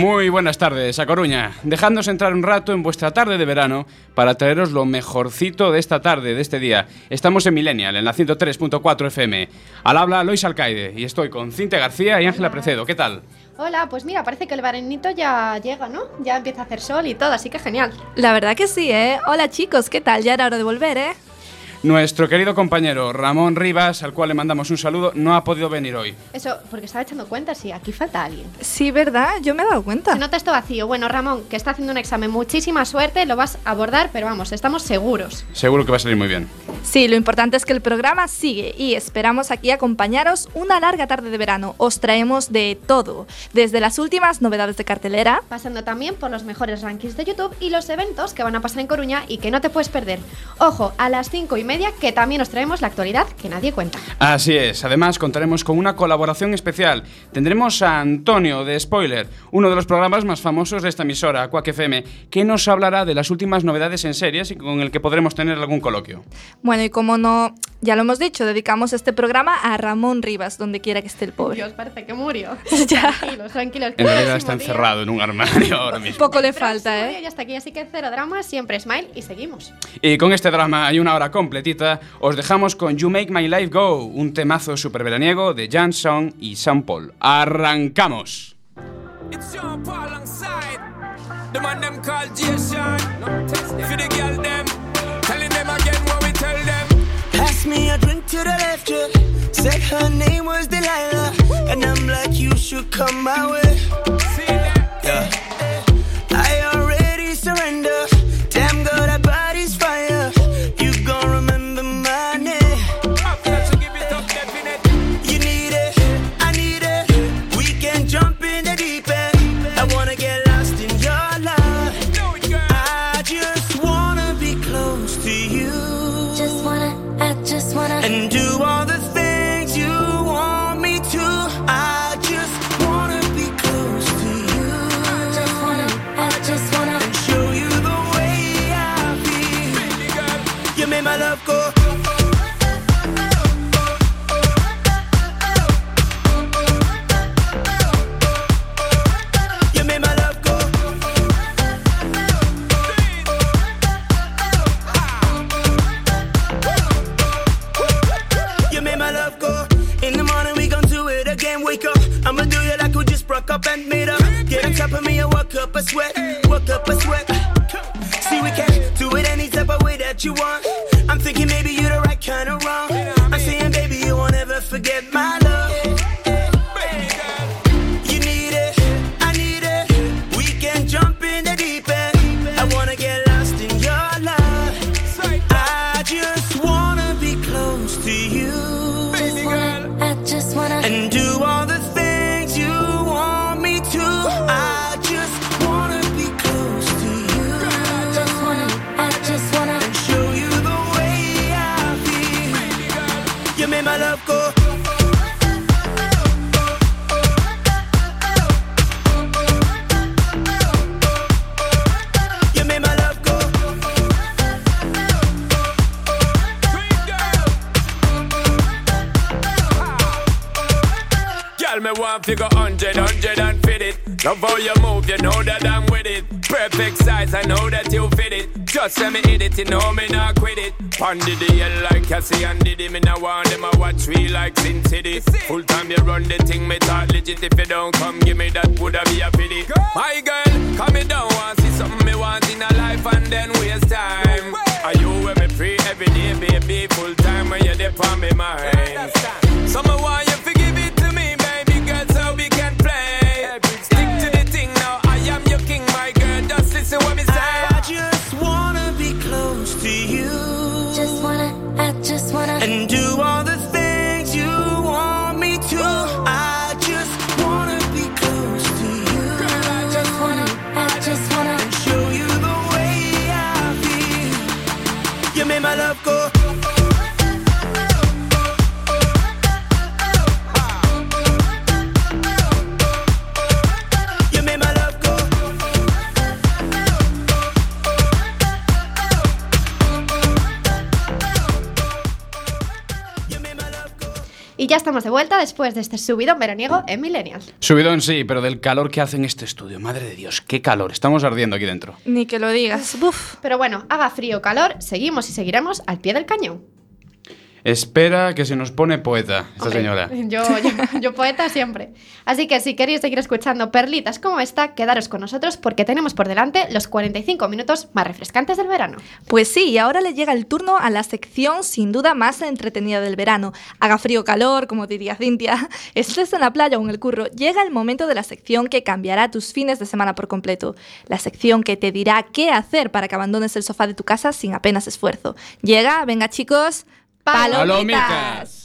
Muy buenas tardes, a Coruña. Dejándonos entrar un rato en vuestra tarde de verano para traeros lo mejorcito de esta tarde, de este día. Estamos en Millennial, en la 103.4 FM. Al habla Lois Alcaide y estoy con Cinte García y Ángela Precedo. ¿Qué tal? Hola, pues mira, parece que el veranito ya llega, ¿no? Ya empieza a hacer sol y todo, así que genial. La verdad que sí, ¿eh? Hola chicos, ¿qué tal? Ya era hora de volver, ¿eh? Nuestro querido compañero Ramón Rivas, al cual le mandamos un saludo, no ha podido venir hoy. Eso, porque estaba echando cuentas y aquí falta alguien. Sí, ¿verdad? Yo me he dado cuenta. Se nota esto vacío. Bueno, Ramón, que está haciendo un examen, muchísima suerte, lo vas a abordar, pero vamos, estamos seguros. Seguro que va a salir muy bien. Sí, lo importante es que el programa sigue y esperamos aquí acompañaros una larga tarde de verano. Os traemos de todo, desde las últimas novedades de cartelera, Pasando también por los mejores rankings de YouTube y los eventos que van a pasar en Coruña y que no te puedes perder. Ojo, a las cinco y media, que también os traemos la actualidad que nadie cuenta. Así es, además contaremos con una colaboración especial. Tendremos a Antonio de Spoiler, uno de los programas más famosos de esta emisora, Quack FM, que nos hablará de las últimas novedades en series y con el que podremos tener algún coloquio. Bueno, y como no, ya lo hemos dicho, dedicamos este programa a Ramón Rivas, donde quiera que esté el pobre. Dios, parece que murió. Ya. Tranquilos, tranquilos. En realidad está día. encerrado en un armario ahora mismo. Poco le falta, día ¿eh? Ya está aquí, así que cero drama, siempre smile y seguimos. Y con este drama y una hora completita, os dejamos con You Make My Life Go, un temazo super veraniego de Jan Song y Sam Paul. ¡Arrancamos! It's Sean Paul alongside the man them called Jason. For the girl them, telling them again what we tell them. Pass me a drink to the left, yeah. Said her name was Delilah. And I'm like, you should come my way. See that? Yeah. I you want. Love how you move, you know that I'm with it. Perfect size, I know that you fit it. Just let me hit it, you know me not quit it. Pondy the hell like Cassie and Diddy. Me now want them a watch we like Sin City. Full time you run the thing, me talk legit. If you don't come, give me that, woulda be a pity. My girl, come me down, want see something me want in a life and then waste time. Are you with me free every day, baby? Full time when you're there on me mind. Summer want you to give it Y ya estamos de vuelta después de este subidón veraniego en Millennial. Subidón sí, pero del calor que hace en este estudio. Madre de Dios, qué calor. Estamos ardiendo aquí dentro. Ni que lo digas. Uf. Pero bueno, haga frío o calor, seguimos y seguiremos al pie del cañón. Espera que se nos pone poeta esta Hombre, señora. Yo, yo, yo poeta siempre. Así que si queréis seguir escuchando perlitas como esta, quedaros con nosotros porque tenemos por delante los 45 minutos más refrescantes del verano. Pues sí, y ahora le llega el turno a la sección sin duda más entretenida del verano. Haga frío o calor, como diría Cintia, estés en la playa o en el curro, llega el momento de la sección que cambiará tus fines de semana por completo. La sección que te dirá qué hacer para que abandones el sofá de tu casa sin apenas esfuerzo. Llega, venga chicos, palomitas. Palomitas.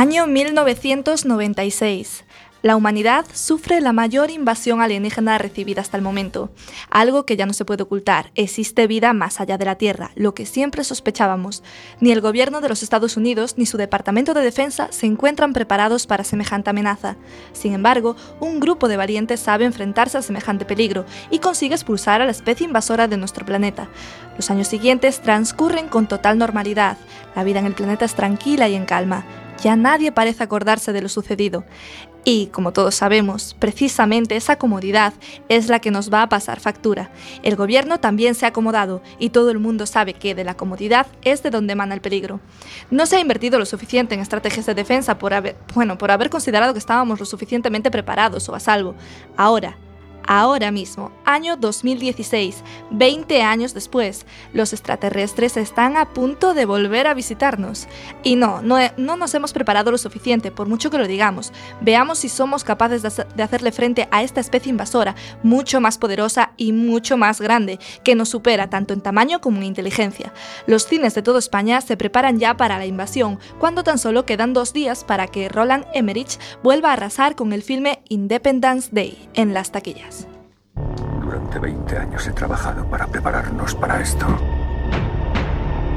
Año 1996. La humanidad sufre la mayor invasión alienígena recibida hasta el momento. Algo que ya no se puede ocultar. Existe vida más allá de la Tierra, lo que siempre sospechábamos. Ni el gobierno de los Estados Unidos ni su Departamento de Defensa se encuentran preparados para semejante amenaza. Sin embargo, un grupo de valientes sabe enfrentarse a semejante peligro y consigue expulsar a la especie invasora de nuestro planeta. Los años siguientes transcurren con total normalidad. La vida en el planeta es tranquila y en calma. Ya nadie parece acordarse de lo sucedido. Y, como todos sabemos, precisamente esa comodidad es la que nos va a pasar factura. El gobierno también se ha acomodado y todo el mundo sabe que de la comodidad es de donde emana el peligro. No se ha invertido lo suficiente en estrategias de defensa por haber, bueno, por haber considerado que estábamos lo suficientemente preparados o a salvo. Ahora, Ahora mismo, año 2016, 20 años después, los extraterrestres están a punto de volver a visitarnos. Y no, no, nos hemos preparado lo suficiente, por mucho que lo digamos. Veamos si somos capaces de hacerle frente a esta especie invasora, mucho más poderosa y mucho más grande, que nos supera tanto en tamaño como en inteligencia. Los cines de toda España se preparan ya para la invasión, cuando tan solo quedan dos días para que Roland Emmerich vuelva a arrasar con el filme Independence Day en las taquillas. Durante 20 años he trabajado para prepararnos para esto.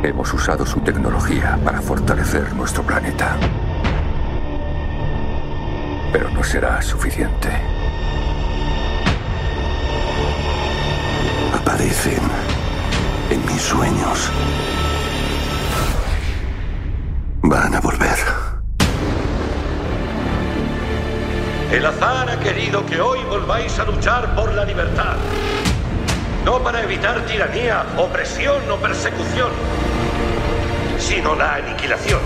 Hemos usado su tecnología para fortalecer nuestro planeta. Pero no será suficiente. Aparecen en mis sueños. Van a volver. El azar ha querido que hoy volváis a luchar por la libertad. No para evitar tiranía, opresión o persecución, sino la aniquilación.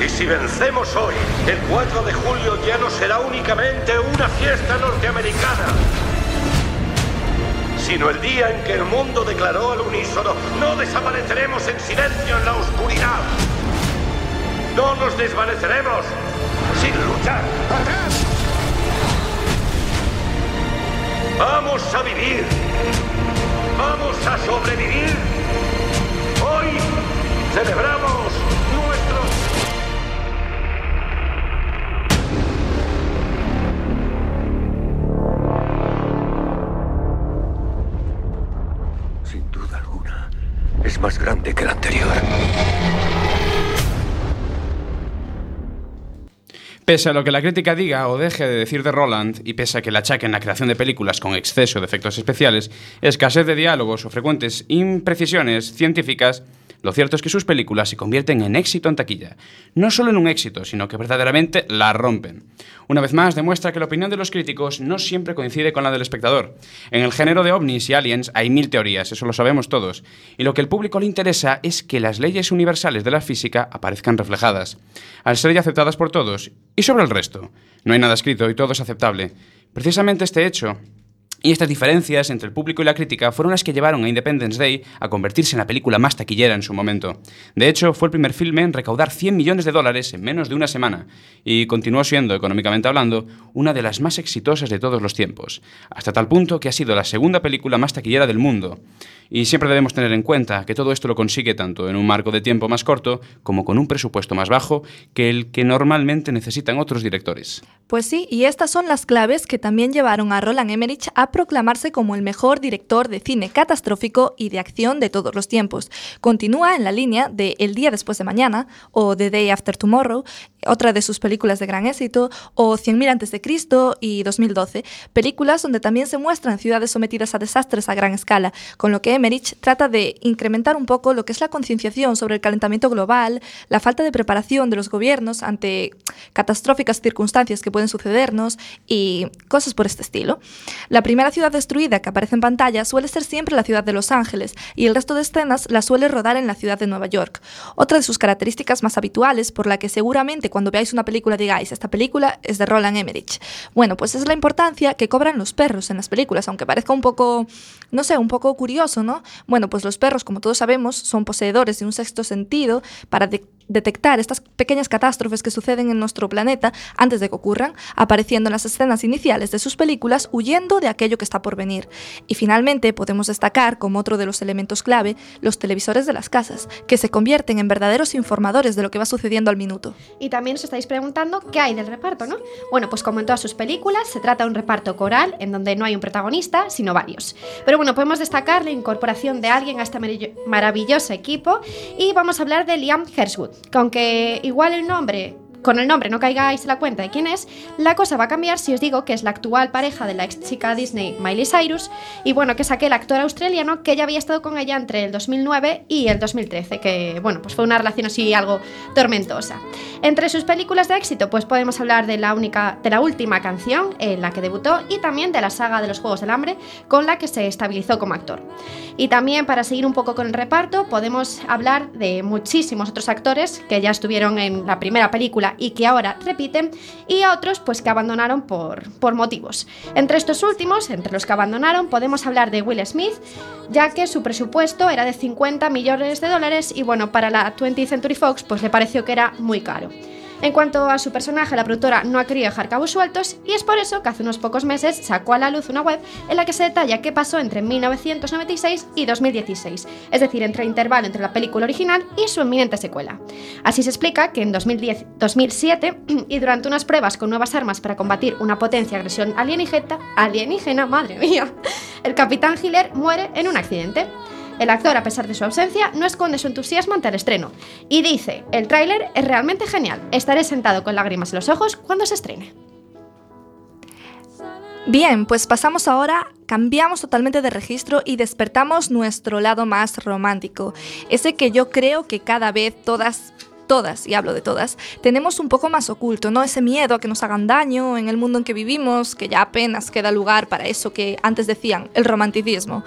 Y si vencemos hoy, el 4 de julio ya no será únicamente una fiesta norteamericana, sino el día en que el mundo declaró al unísono, no desapareceremos en silencio en la oscuridad. No nos desvaneceremos sin luchar. ¡Atrás! Vamos a vivir. Vamos a sobrevivir. Hoy celebramos nuestro... Sin duda alguna, es más grande que el anterior. Pese a lo que la crítica diga o deje de decir de Roland, y pese a que le achaquen la creación de películas con exceso de efectos especiales, escasez de diálogos o frecuentes imprecisiones científicas, lo cierto es que sus películas se convierten en éxito en taquilla. No solo en un éxito, sino que verdaderamente la rompen. Una vez más, demuestra que la opinión de los críticos no siempre coincide con la del espectador. En el género de ovnis y aliens hay mil teorías, eso lo sabemos todos, y lo que al público le interesa es que las leyes universales de la física aparezcan reflejadas, al ser ya aceptadas por todos, y sobre el resto. No hay nada escrito y todo es aceptable. Precisamente este hecho y estas diferencias entre el público y la crítica fueron las que llevaron a Independence Day a convertirse en la película más taquillera en su momento. De hecho, fue el primer filme en recaudar 100 millones de dólares en menos de una semana y continuó siendo, económicamente hablando, una de las más exitosas de todos los tiempos, hasta tal punto que ha sido la segunda película más taquillera del mundo. Y siempre debemos tener en cuenta que todo esto lo consigue tanto en un marco de tiempo más corto como con un presupuesto más bajo que el que normalmente necesitan otros directores. Pues sí, y estas son las claves que también llevaron a Roland Emmerich a proclamarse como el mejor director de cine catastrófico y de acción de todos los tiempos. Continúa en la línea de El día después de mañana o The Day After Tomorrow, otra de sus películas de gran éxito, o 100.000 antes de Cristo y 2012, películas donde también se muestran ciudades sometidas a desastres a gran escala, con lo que Emmerich trata de incrementar un poco lo que es la concienciación sobre el calentamiento global, la falta de preparación de los gobiernos ante catastróficas circunstancias que pueden sucedernos y cosas por este estilo. La primera ciudad destruida que aparece en pantalla suele ser siempre la ciudad de Los Ángeles y el resto de escenas la suele rodar en la ciudad de Nueva York. Otra de sus características más habituales por la que seguramente cuando veáis una película digáis esta película es de Roland Emmerich. Bueno, pues es la importancia que cobran los perros en las películas, aunque parezca un poco, no sé, un poco curioso, ¿no? Bueno, pues los perros, como todos sabemos, son poseedores de un sexto sentido para de detectar estas pequeñas catástrofes que suceden en nuestro planeta antes de que ocurran, apareciendo en las escenas iniciales de sus películas huyendo de aquello que está por venir. Y finalmente podemos destacar como otro de los elementos clave los televisores de las casas, que se convierten en verdaderos informadores de lo que va sucediendo al minuto. Y también os estáis preguntando qué hay del reparto, ¿no? Bueno, pues como en todas sus películas, se trata de un reparto coral en donde no hay un protagonista, sino varios. Pero bueno, podemos destacar la incorporación de alguien a este maravillo- maravilloso equipo y vamos a hablar de Liam Hemsworth, que igual el nombre con el nombre no caigáis en la cuenta de quién es, la cosa va a cambiar si os digo que es la actual pareja de la ex chica Disney Miley Cyrus y bueno, que es aquel actor australiano que ya había estado con ella entre el 2009 y el 2013, que bueno, pues fue una relación así algo tormentosa. Entre sus películas de éxito, pues podemos hablar de la única de la última canción en la que debutó y también de la saga de los Juegos del Hambre con la que se estabilizó como actor. Y también para seguir un poco con el reparto, podemos hablar de muchísimos otros actores que ya estuvieron en la primera película y que ahora repiten, y a otros pues que abandonaron por, por motivos. Entre estos últimos, entre los que abandonaron, podemos hablar de Will Smith, ya que su presupuesto era de 50 millones de dólares y bueno, para la 20th Century Fox pues le pareció que era muy caro. En cuanto a su personaje, la productora no ha querido dejar cabos sueltos y es por eso que hace unos pocos meses sacó a la luz una web en la que se detalla qué pasó entre 1996 y 2016, es decir, entre el intervalo entre la película original y su inminente secuela. Así se explica que en 2010, 2007 y durante unas pruebas con nuevas armas para combatir una potencia agresión alienígena, alienígena, madre mía, el capitán Hiller muere en un accidente. El actor, a pesar de su ausencia, no esconde su entusiasmo ante el estreno. Y dice, el tráiler es realmente genial, estaré sentado con lágrimas en los ojos cuando se estrene. Bien, pues pasamos ahora, cambiamos totalmente de registro y despertamos nuestro lado más romántico, ese que yo creo que cada vez todas todas, y hablo de todas, tenemos un poco más oculto, ¿no? Ese miedo a que nos hagan daño en el mundo en que vivimos, que ya apenas queda lugar para eso que antes decían, el romanticismo.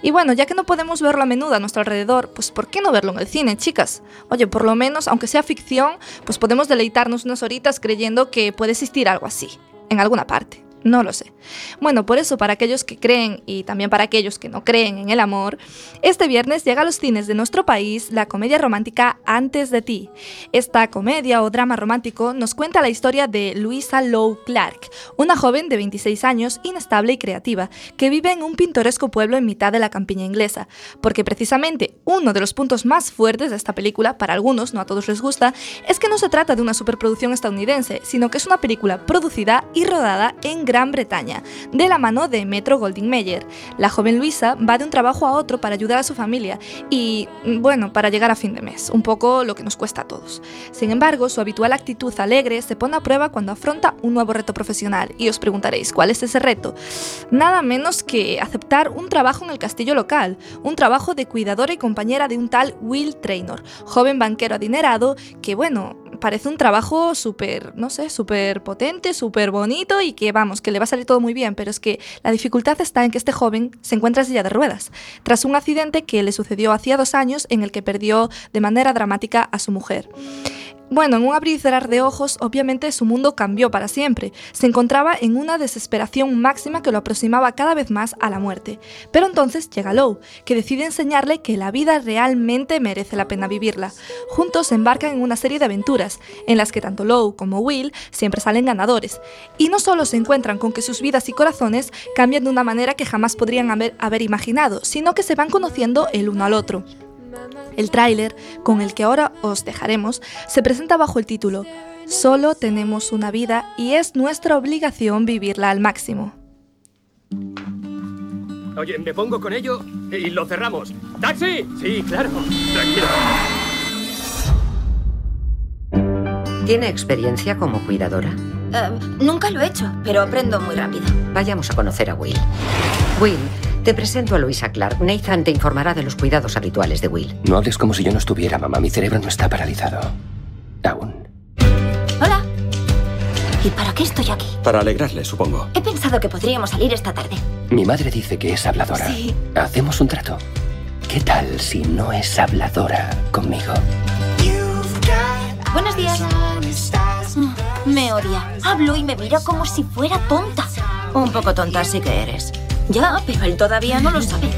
Y bueno, ya que no podemos verlo a menudo a nuestro alrededor, pues ¿por qué no verlo en el cine, chicas? Oye, por lo menos, aunque sea ficción, pues podemos deleitarnos unas horitas creyendo que puede existir algo así, en alguna parte. No lo sé. Bueno, por eso para aquellos que creen y también para aquellos que no creen en el amor, este viernes llega a los cines de nuestro país la comedia romántica Antes de ti. Esta comedia o drama romántico nos cuenta la historia de Luisa Lowe Clark, una joven de 26 años inestable y creativa que vive en un pintoresco pueblo en mitad de la campiña inglesa, porque precisamente uno de los puntos más fuertes de esta película, para algunos, no a todos les gusta, es que no se trata de una superproducción estadounidense, sino que es una película producida y rodada en Gran Bretaña, de la mano de Metro Goldwyn Mayer. La joven Luisa va de un trabajo a otro para ayudar a su familia y, bueno, para llegar a fin de mes, un poco lo que nos cuesta a todos. Sin embargo, su habitual actitud alegre se pone a prueba cuando afronta un nuevo reto profesional y os preguntaréis, ¿cuál es ese reto? Nada menos que aceptar un trabajo en el castillo local, un trabajo de cuidadora y compañera de un tal Will Traynor, joven banquero adinerado que, bueno, parece un trabajo súper, no sé, súper potente, súper bonito y que vamos, que le va a salir todo muy bien, pero es que la dificultad está en que este joven se encuentra en silla de ruedas, tras un accidente que le sucedió hacía dos años en el que perdió de manera dramática a su mujer. Bueno, en un abrir y cerrar de ojos, obviamente su mundo cambió para siempre. Se encontraba en una desesperación máxima que lo aproximaba cada vez más a la muerte. Pero entonces llega Lowe, que decide enseñarle que la vida realmente merece la pena vivirla. Juntos se embarcan en una serie de aventuras, en las que tanto Lowe como Will siempre salen ganadores. Y no solo se encuentran con que sus vidas y corazones cambian de una manera que jamás podrían haber, haber imaginado, sino que se van conociendo el uno al otro. El tráiler, con el que ahora os dejaremos, se presenta bajo el título Solo tenemos una vida y es nuestra obligación vivirla al máximo. Oye, me pongo con ello y lo cerramos. ¡Taxi! Sí, claro. Tranquilo. ¿Tiene experiencia como cuidadora? Eh, nunca lo he hecho, pero aprendo muy rápido. Vayamos a conocer a Will. Will, te presento a Luisa Clark. Nathan te informará de los cuidados habituales de Will. No hables como si yo no estuviera, mamá. Mi cerebro no está paralizado. Aún. Hola. ¿Y para qué estoy aquí? Para alegrarle, supongo. He pensado que podríamos salir esta tarde. Mi madre dice que es habladora. Sí. Hacemos un trato. ¿Qué tal si no es habladora conmigo? Buenos días. Mm, Me odia. Hablo y me mira como si fuera tonta. Un poco tonta sí que eres. Ya, pero él todavía no lo sabe.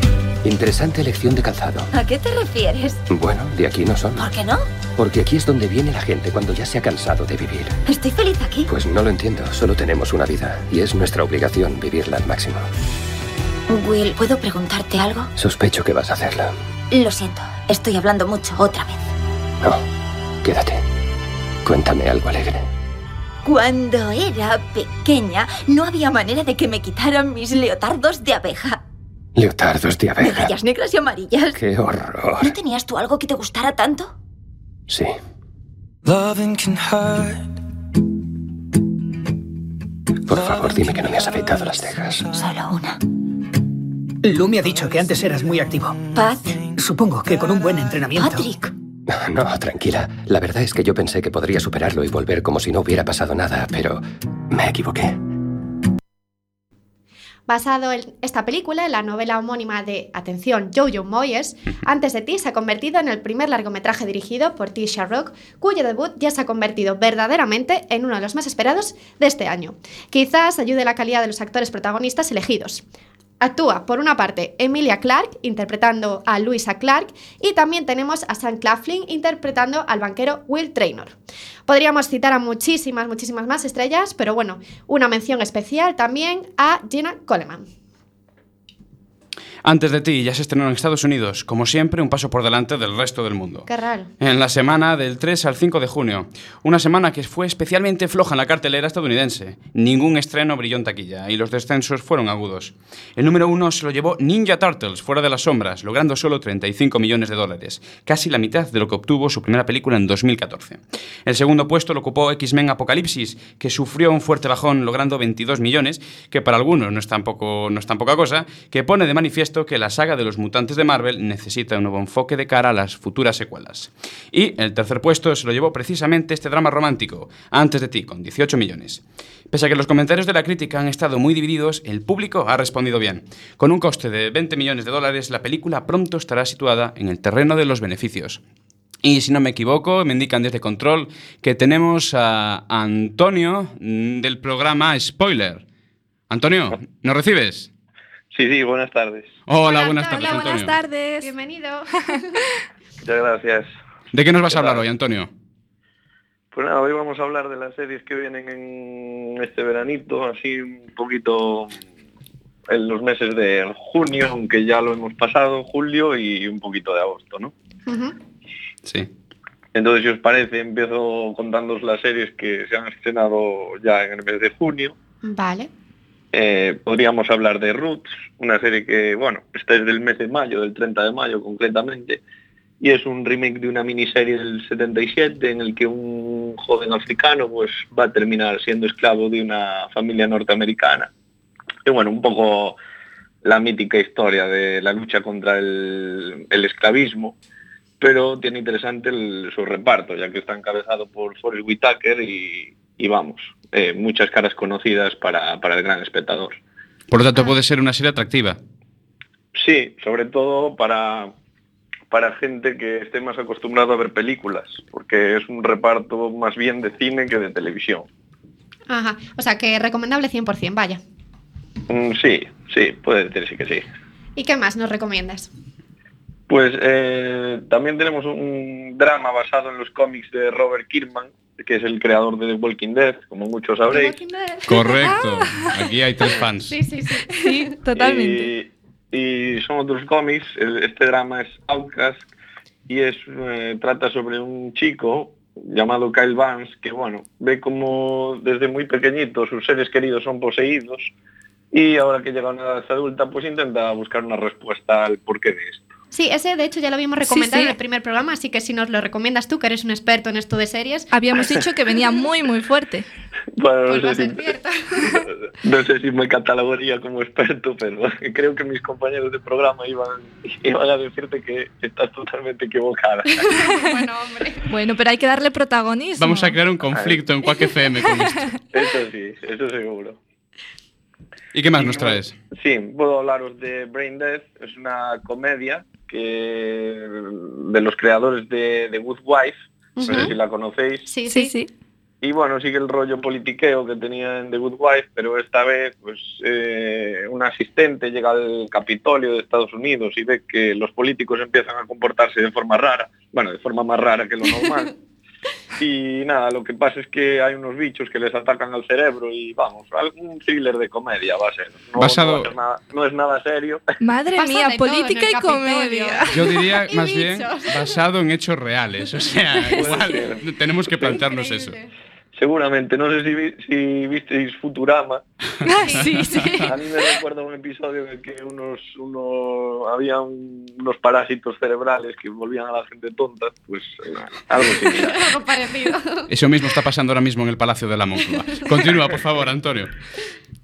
Interesante elección de calzado. ¿A qué te refieres? Bueno, de aquí no son. ¿Por qué no? Porque aquí es donde viene la gente cuando ya se ha cansado de vivir. Estoy feliz aquí. Pues no lo entiendo. Solo tenemos una vida y es nuestra obligación vivirla al máximo. Will, ¿puedo preguntarte algo? Sospecho que vas a hacerlo. Lo siento, estoy hablando mucho otra vez. No, quédate. Cuéntame algo alegre. Cuando era pequeña, no había manera de que me quitaran mis leotardos de abeja. Leotardos de De abeja. rayas negras y amarillas. ¡Qué horror! ¿No tenías tú algo que te gustara tanto? Sí. Por favor, dime que no me has afeitado las cejas. Solo una. Lu me ha dicho que antes eras muy activo. Pat. Supongo que con un buen entrenamiento. Patrick. No, tranquila. La verdad es que yo pensé que podría superarlo y volver como si no hubiera pasado nada, pero me equivoqué. Basado en esta película, en la novela homónima de, atención, Jojo Moyes, Antes de ti se ha convertido en el primer largometraje dirigido por T. Sherrock, cuyo debut ya se ha convertido verdaderamente en uno de los más esperados de este año. Quizás ayude la calidad de los actores protagonistas elegidos. Actúa, por una parte, Emilia Clarke, interpretando a Louisa Clarke, y también tenemos a Sam Claflin, interpretando al banquero Will Traynor. Podríamos citar a muchísimas, muchísimas más estrellas, pero bueno, una mención especial también a Gina Coleman. Antes de ti ya se estrenó en Estados Unidos, como siempre, un paso por delante del resto del mundo. Qué raro. En la semana del 3 al 5 de junio. Una semana que fue especialmente floja en la cartelera estadounidense. Ningún estreno brilló en taquilla y los descensos fueron agudos. El número uno se lo llevó Ninja Turtles, fuera de las sombras, logrando solo 35 millones de dólares, casi la mitad de lo que obtuvo su primera película en 2014. El segundo puesto lo ocupó X-Men Apocalipsis, que sufrió un fuerte bajón logrando 22 millones, que para algunos no es tan, poco, no es tan poca cosa, que pone de manifiesto que la saga de los mutantes de Marvel necesita un nuevo enfoque de cara a las futuras secuelas. Y el tercer puesto se lo llevó precisamente este drama romántico, Antes de ti, con 18 millones. Pese a que los comentarios de la crítica han estado muy divididos, el público ha respondido bien. Con un coste de 20 millones de dólares, la película pronto estará situada en el terreno de los beneficios. Y si no me equivoco, me indican desde control que tenemos a Antonio mm, del programa Spoiler. Antonio, ¿nos recibes? Sí, sí, buenas tardes. Hola, buenas tardes, Hola, buenas tardes. Bienvenido. Muchas gracias. ¿De qué nos vas a ¿Qué hablar hoy, Antonio? Pues nada, hoy vamos a hablar de las series que vienen en este veranito, así un poquito en los meses de junio, aunque ya lo hemos pasado, julio y un poquito de agosto, ¿no? Sí. Entonces, si os parece, empiezo contándoos las series que se han estrenado ya en el mes de junio. Vale. Eh, podríamos hablar de Roots, una serie que, bueno, está desde el mes de mayo, del 30 de mayo concretamente, y es un remake de una miniserie del 77 en el que un joven africano pues va a terminar siendo esclavo de una familia norteamericana. Y bueno, un poco la mítica historia de la lucha contra el, esclavismo, pero tiene interesante el- su reparto, ya que está encabezado por Forrest Whitaker y vamos, eh, muchas caras conocidas para, para el gran espectador. Por lo tanto, puede ser una serie atractiva. Sí, sobre todo para, para gente que esté más acostumbrado a ver películas, porque es un reparto más bien de cine que de televisión. Ajá. O sea, que recomendable 100%, vaya. Mm, sí, sí, puede decirse que sí. ¿Y qué más nos recomiendas? Pues eh, también tenemos un drama basado en los cómics de Robert Kirkman, que es el creador de The Walking Dead, como muchos sabréis. Correcto. Aquí hay tres fans. Sí, sí, sí. Sí, totalmente. Y, y son otros cómics. Este drama es Outcast y es eh, trata sobre un chico llamado Kyle Vance que bueno ve como desde muy pequeñito sus seres queridos son poseídos y ahora que llega a una edad adulta pues intenta buscar una respuesta al porqué de esto. Sí, ese de hecho ya lo habíamos recomendado sí. en el primer programa, así que si nos lo recomiendas tú, que eres un experto en esto de series, Habíamos dicho que venía muy, muy fuerte. Bueno, pues va no, a sé ser si, no sé si me catalogaría como experto, pero creo que mis compañeros de programa iban, iban a decirte que estás totalmente equivocada. bueno, hombre. Bueno, pero hay que darle protagonismo. Vamos a crear un conflicto en Quack FM con esto. Eso sí, eso seguro. ¿Y qué más nos traes? Sí, puedo hablaros de Brain Death, es una comedia que de los creadores de The Good Wife, no sé si la conocéis. Sí, Sí, sí. sí. Y bueno, sigue el rollo politiqueo que tenía en The Good Wife, pero esta vez pues eh, un asistente llega al Capitolio de Estados Unidos y ve que los políticos empiezan a comportarse de forma rara, bueno, de forma más rara que lo normal. y nada, lo que pasa es que hay unos bichos que les atacan al cerebro y vamos, algún thriller de comedia va a ser. No, Basado- no va a ser nada, no es nada serio. Madre Pasa mía, de todo en política el y comedia. Yo diría más bien basado en hechos reales. O sea, igual tenemos que plantearnos eso. Seguramente, no sé si, vi- si visteis Futurama, sí, sí. A mí me recuerda un episodio en el que unos, uno, había un- unos parásitos cerebrales que volvían a la gente tonta, pues eh, algo similar. Algo parecido. Eso mismo está pasando ahora mismo en el Palacio de la Moncloa. Continúa, por favor, Antonio.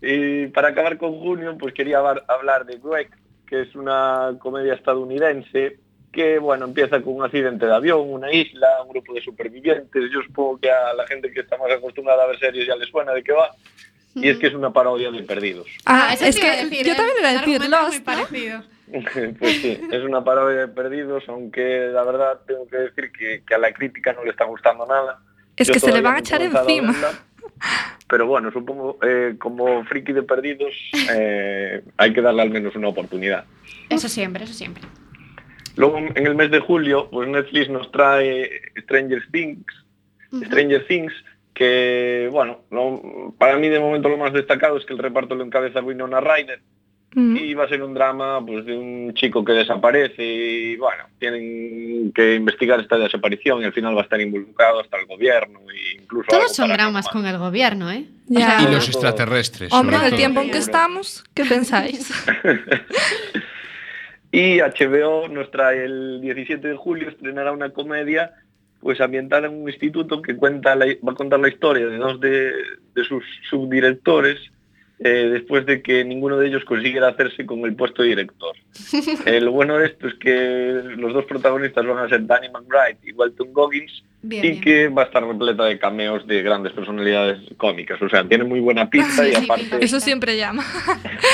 Y para acabar con junio, pues quería hablar- hablar de Greg, que es una comedia estadounidense que, bueno, empieza con un accidente de avión, una isla, un grupo de supervivientes. Yo supongo que a la gente que está más acostumbrada a ver series ya le suena de qué va. Y es que es una parodia de Perdidos. Ah, eso es que decir, yo ¿eh? también iba a El decir Lost, ¿no? Pues sí, es una parodia de Perdidos, aunque la verdad tengo que decir que, que a la crítica no le está gustando nada. Es Yo que se le van a echar encima. verla, pero bueno, supongo, eh, como friki de Perdidos, eh, hay que darle al menos una oportunidad. Eso siempre, eso siempre. Luego, en el mes de julio, pues Netflix nos trae Stranger Things, Stranger Things, que, bueno, lo- para mí de momento lo más destacado es que el reparto lo encabeza Winona Ryder, Mm. y va a ser un drama pues de un chico que desaparece y bueno, tienen que investigar esta desaparición y al final va a estar involucrado hasta el gobierno e incluso Todos son dramas con el gobierno, ¿eh? Ya. Y los extraterrestres. Hombre, en el tiempo en que estamos, ¿qué pensáis? Y HBO nos trae el 17 de julio, estrenará una comedia pues ambientada en un instituto que cuenta la- va a contar la historia de dos de, de sus subdirectores eh, después de que ninguno de ellos consiguiera hacerse con el puesto de director. Eh, lo bueno de esto es que los dos protagonistas van a ser Danny McBride y Walton Goggins Bien, y bien. que va a estar repleta de cameos de grandes personalidades cómicas. O sea, tiene muy buena pinta Sí, y aparte. Eso siempre llama.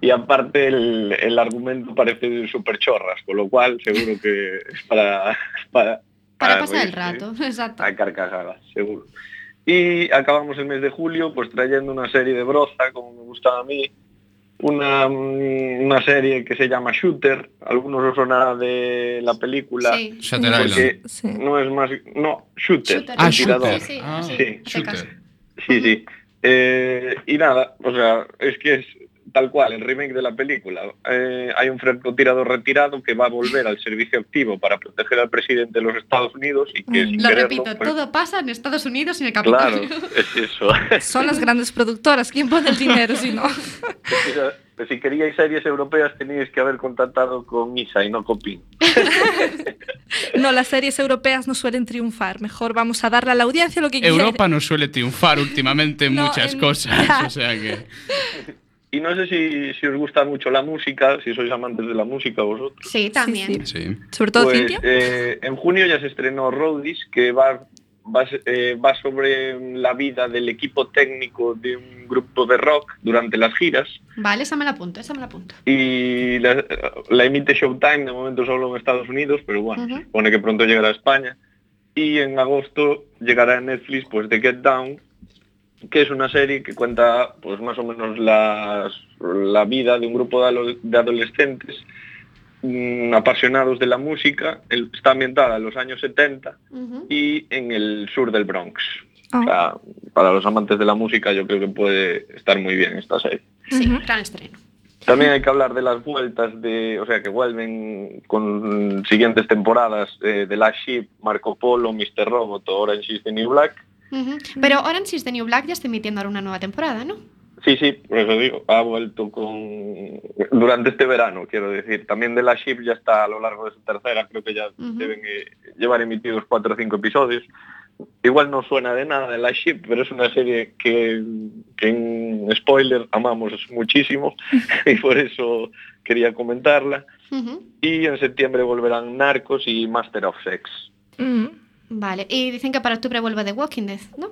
y aparte el, el argumento parece súper chorras, con lo cual seguro que es para, para, Para pasar el rato, exacto. A carcajadas, seguro. Y acabamos el mes de julio pues trayendo una serie de broza, como me gustaba a mí, una, mm, una serie que se llama Shooter, algunos os sonará de la película, Sí. Shutter porque Sí. no es más, no, Shooter, Shooter, Ah, el sí, tirador. shooter. sí, Ah, sí, sí, shooter. Sí, sí. Eh, y nada, o sea, es que es tal cual, el remake de la película. Eh, hay un francotirador retirado que va a volver al servicio activo para proteger al presidente de los Estados Unidos y que sin Lo quererlo, repito, pues, todo pasa en Estados Unidos y en el Claro, Capitolio. es eso. Son las grandes productoras. ¿Quién pone el dinero si no? Si queríais series europeas teníais que haber contactado con ISA y no con PIN. No, las series europeas no suelen triunfar. Mejor vamos a darle a la audiencia lo que quiere. Europa no suele triunfar últimamente en No, muchas en- cosas. O sea que. Y no sé si, si os gusta mucho la música, si sois amantes de la música vosotros. Sí, también. sí. Sí. Sobre todo Pues, eh, en junio ya se estrenó Roadies, que va, eh, va sobre la vida del equipo técnico de un grupo de rock durante las giras Vale, esa me la apunto, esa me la apunto. y la, la emite Showtime, de momento solo en Estados Unidos, pero bueno, se supone que pronto llegará a España. Y en agosto llegará a Netflix pues The Get Down, que es una serie que cuenta pues más o menos las- la vida de un grupo de, adolescentes mm, apasionados de la música. El- está ambientada en los años 70 y en el sur del Bronx. O sea, para los amantes de la música yo creo que puede estar muy bien esta serie. Sí, gran estreno. También hay que hablar de las vueltas de, o sea, que vuelven con siguientes temporadas eh, de Last Ship, Marco Polo, Mr. Robot, o Orange is the New Black. Ujú. Pero Orange is the New Black ya está emitiendo ahora una nueva temporada, ¿no? Sí, sí, por eso digo, ha vuelto con durante este verano, quiero decir. También de Last Ship ya está a lo largo de su tercera, creo que ya deben eh, llevar emitidos cuatro o cinco episodios. Igual no suena de nada de Last Ship, pero es una serie que, que en spoiler amamos muchísimo y por eso quería comentarla. Y en septiembre volverán Narcos y Master of Sex. Vale, y dicen que para octubre vuelve The Walking Dead, ¿no?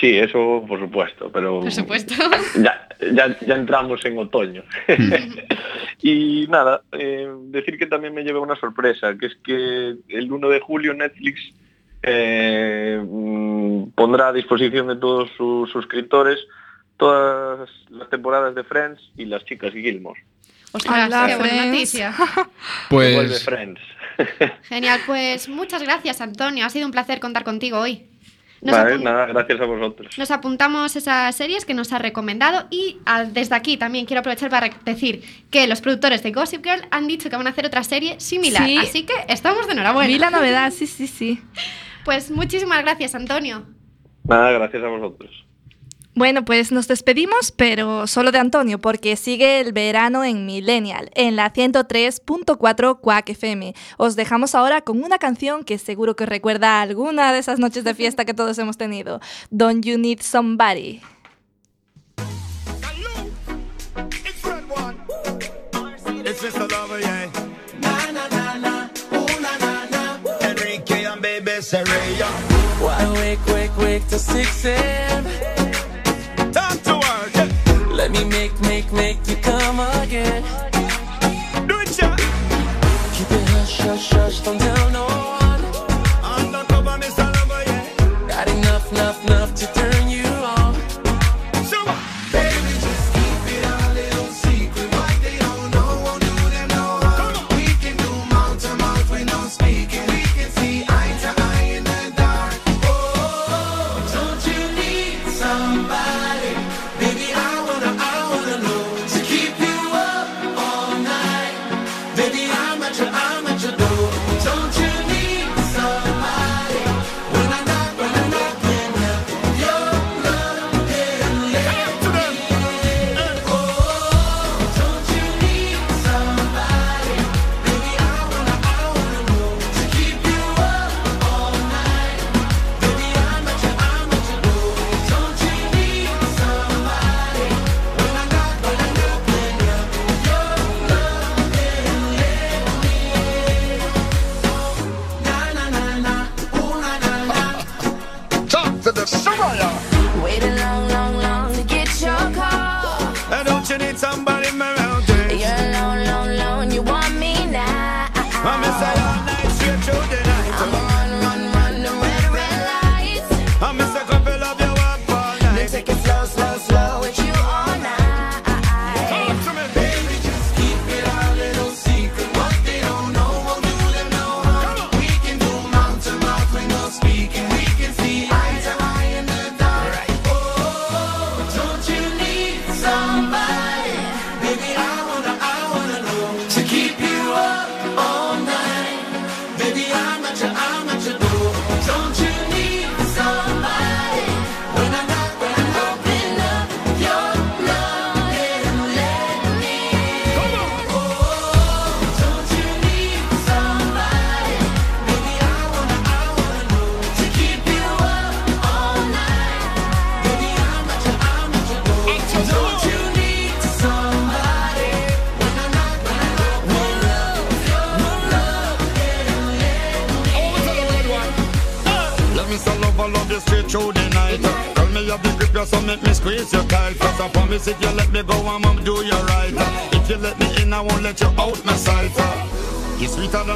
Sí, eso por supuesto, pero Por supuesto. ya, ya, ya entramos en otoño. y nada, eh, decir que también me llevé una sorpresa, que es que el 1 de julio Netflix eh, mm, pondrá a disposición de todos sus suscriptores todas las temporadas de Friends y las chicas Gilmore. Ostras, Hola, qué buena Friends. noticia. Pues- Vuelve Friends. Genial, pues muchas gracias, Antonio. Ha sido un placer contar contigo hoy. Nos, Vale, nada, gracias a vosotros. nos apuntamos esas series que nos ha recomendado y ah, desde aquí también quiero aprovechar para decir que los productores de Gossip Girl han dicho que van a hacer otra serie similar. Sí. Así que estamos de enhorabuena. Vi la novedad, sí, sí, sí. Pues muchísimas gracias, Antonio. Nada, gracias a vosotros. Bueno, pues nos despedimos, pero solo de Antonio, porque sigue el verano en Millennial, en la 103.4 Quack FM. Os dejamos ahora con una canción que seguro que os recuerda alguna de esas noches de fiesta que todos hemos tenido. Don't You Need Somebody. It's Mr. Lover, yeah. Na na na na, ooh na na na. Enrique and baby Serena. Why wake, wake, wake till 6 a.m. me make, make, make you come again.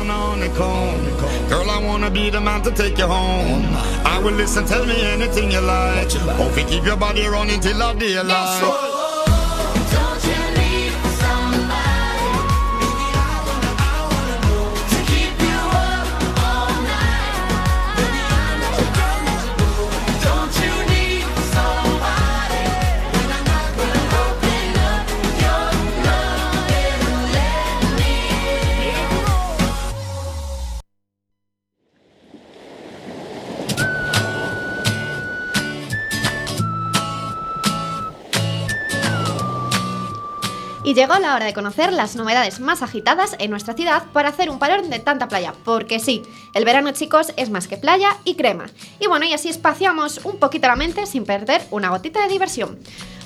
You're sweeter than. Girl, I wanna be the man to take you home. I will listen, tell me anything you like. Hope you keep your body running till the daylight. De conocer las novedades más agitadas en nuestra ciudad para hacer un parón de tanta playa, porque sí, el verano chicos es más que playa y crema. Y bueno, y así espaciamos un poquito la mente sin perder una gotita de diversión.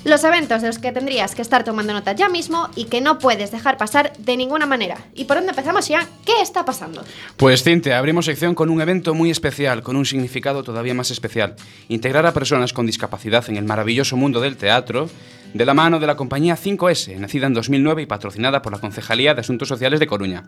Los eventos de los que tendrías que estar tomando nota ya mismo y que no puedes dejar pasar de ninguna manera. ¿Y por dónde empezamos ya? ¿Qué está pasando? Pues Cintia, abrimos sección con un evento muy especial, con un significado todavía más especial. Integrar a personas con discapacidad en el maravilloso mundo del teatro, de la mano de la compañía 5S, nacida en 2009 y patrocinada por la Concejalía de Asuntos Sociales de Coruña.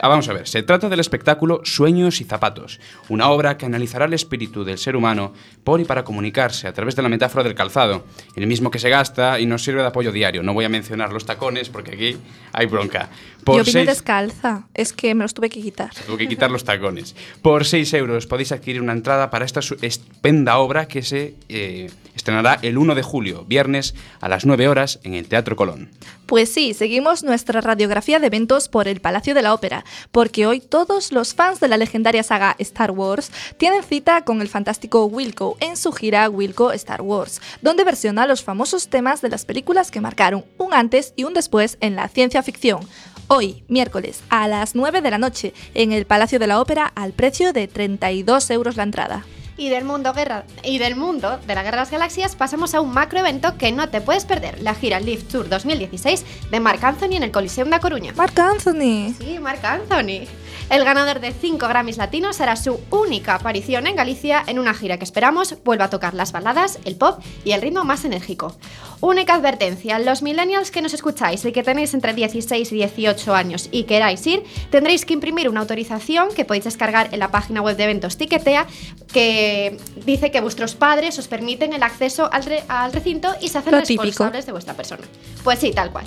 Ah, vamos a ver, se trata del espectáculo Sueños y Zapatos, una obra que analizará el espíritu del ser humano por y para comunicarse a través de la metáfora del calzado, el mismo que se gasta y nos sirve de apoyo diario. No voy a mencionar los tacones porque aquí hay bronca. Yo vine seis- descalza, es que me los tuve que quitar. Tuve que quitar los tacones. Por 6 euros podéis adquirir una entrada para esta estupenda obra que se eh, estrenará el 1 de julio, viernes, a las 9 horas, en el Teatro Colón. Pues sí, seguimos nuestra radiografía de eventos por el Palacio de la Ópera, porque hoy todos los fans de la legendaria saga Star Wars tienen cita con el fantástico Wilco en su gira Wilco Star Wars, donde versiona los famosos temas de las películas que marcaron un antes y un después en la ciencia ficción. Hoy, miércoles, a las 9 de la noche, en el Palacio de la Ópera, al precio de 32 euros la entrada. Y del mundo guerra y del mundo de la Guerra de las Galaxias pasamos a un macroevento que no te puedes perder, la gira Live Tour 2016 de Marc Anthony en el Coliseum de A Coruña. Marc Anthony. Sí, Marc Anthony. El ganador de 5 Grammys latinos será su única aparición en Galicia en una gira que esperamos vuelva a tocar las baladas, el pop y el ritmo más enérgico. Única advertencia, los millennials que nos escucháis y que tenéis entre 16 y 18 años y queráis ir, tendréis que imprimir una autorización que podéis descargar en la página web de eventos Tiquetea que dice que vuestros padres os permiten el acceso al, re- al recinto y se hacen Lo típico. responsables de vuestra persona. Pues sí, tal cual.